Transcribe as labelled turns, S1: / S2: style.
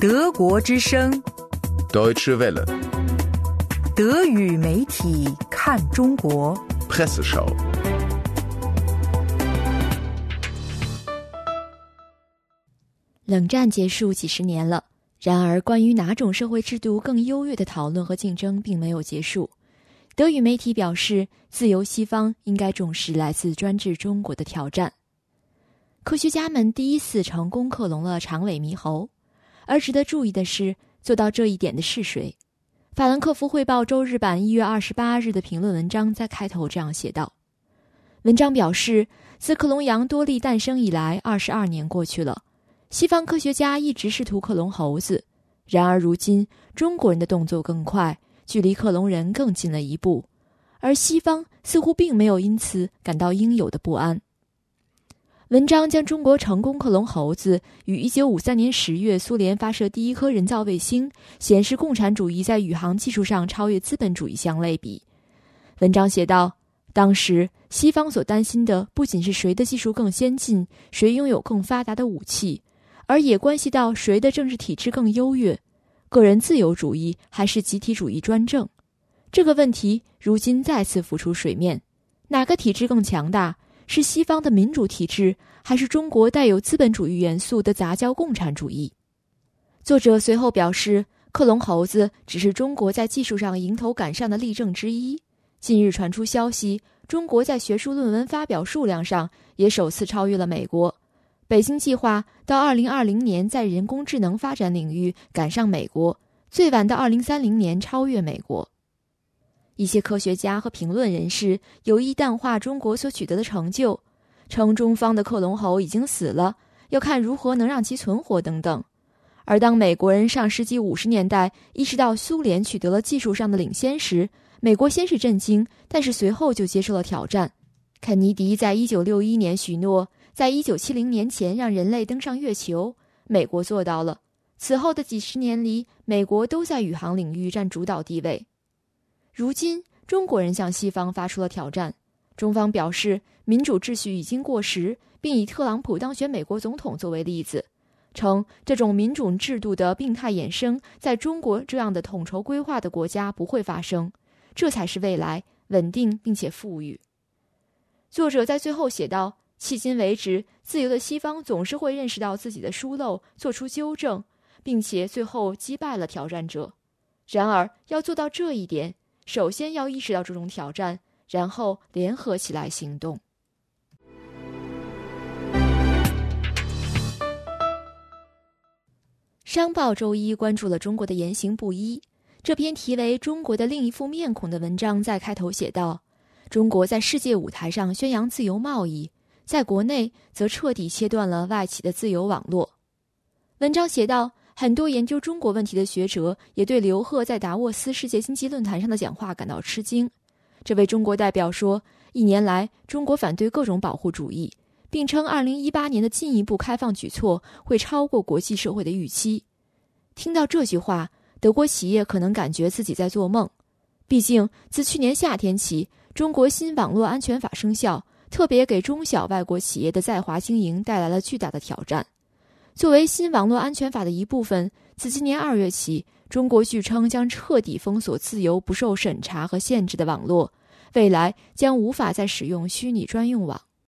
S1: 德国之声
S2: ，Deutsche Welle,
S1: 德语媒体看中国。
S2: Presseschau.
S3: 冷战结束几十年了，然而关于哪种社会制度更优越的讨论和竞争并没有结束。德语媒体表示，自由西方应该重视来自专制中国的挑战。科学家们第一次成功克隆了长尾猕猴，而值得注意的是，做到这一点的是谁？法兰克福汇报周日版一月二十八日的评论文章在开头这样写道：“文章表示，自克隆羊多利诞生以来，二十二年过去了。”西方科学家一直试图克隆猴子，然而如今中国人的动作更快，距离克隆人更近了一步，而西方似乎并没有因此感到应有的不安。文章将中国成功克隆猴子与1953年10月苏联发射第一颗人造卫星，显示共产主义在宇航技术上超越资本主义相类比。文章写道：“当时西方所担心的不仅是谁的技术更先进，谁拥有更发达的武器。”而也关系到谁的政治体制更优越，个人自由主义还是集体主义专政？这个问题如今再次浮出水面：哪个体制更强大？是西方的民主体制，还是中国带有资本主义元素的杂交共产主义？作者随后表示，克隆猴子只是中国在技术上迎头赶上的例证之一。近日传出消息，中国在学术论文发表数量上也首次超越了美国。北京计划到2020年在人工智能发展领域赶上美国，最晚到2030年超越美国。一些科学家和评论人士有意淡化中国所取得的成就，称中方的克隆猴已经死了，要看如何能让其存活等等。而当美国人上世纪五十年代意识到苏联取得了技术上的领先时，美国先是震惊，但是随后就接受了挑战。肯尼迪在1961年许诺。在一九七零年前让人类登上月球，美国做到了。此后的几十年里，美国都在宇航领域占主导地位。如今，中国人向西方发出了挑战。中方表示，民主秩序已经过时，并以特朗普当选美国总统作为例子，称这种民主制度的病态衍生在中国这样的统筹规划的国家不会发生，这才是未来稳定并且富裕。作者在最后写道。迄今为止，自由的西方总是会认识到自己的疏漏，做出纠正，并且最后击败了挑战者。然而，要做到这一点，首先要意识到这种挑战，然后联合起来行动。商报周一关注了中国的言行不一。这篇题为《中国的另一副面孔》的文章在开头写道：“中国在世界舞台上宣扬自由贸易。”在国内，则彻底切断了外企的自由网络。文章写道，很多研究中国问题的学者也对刘鹤在达沃斯世界经济论坛上的讲话感到吃惊。这位中国代表说，一年来，中国反对各种保护主义，并称2018年的进一步开放举措会超过国际社会的预期。听到这句话，德国企业可能感觉自己在做梦。毕竟，自去年夏天起，中国新网络安全法生效。特别给中小外国企业的在华经营带来了巨大的挑战。作为新网络安全法的一部分，自今年二月起，中国据称将彻底封锁自由、不受审查和限制的网络，未来将无法再使用虚拟专用网。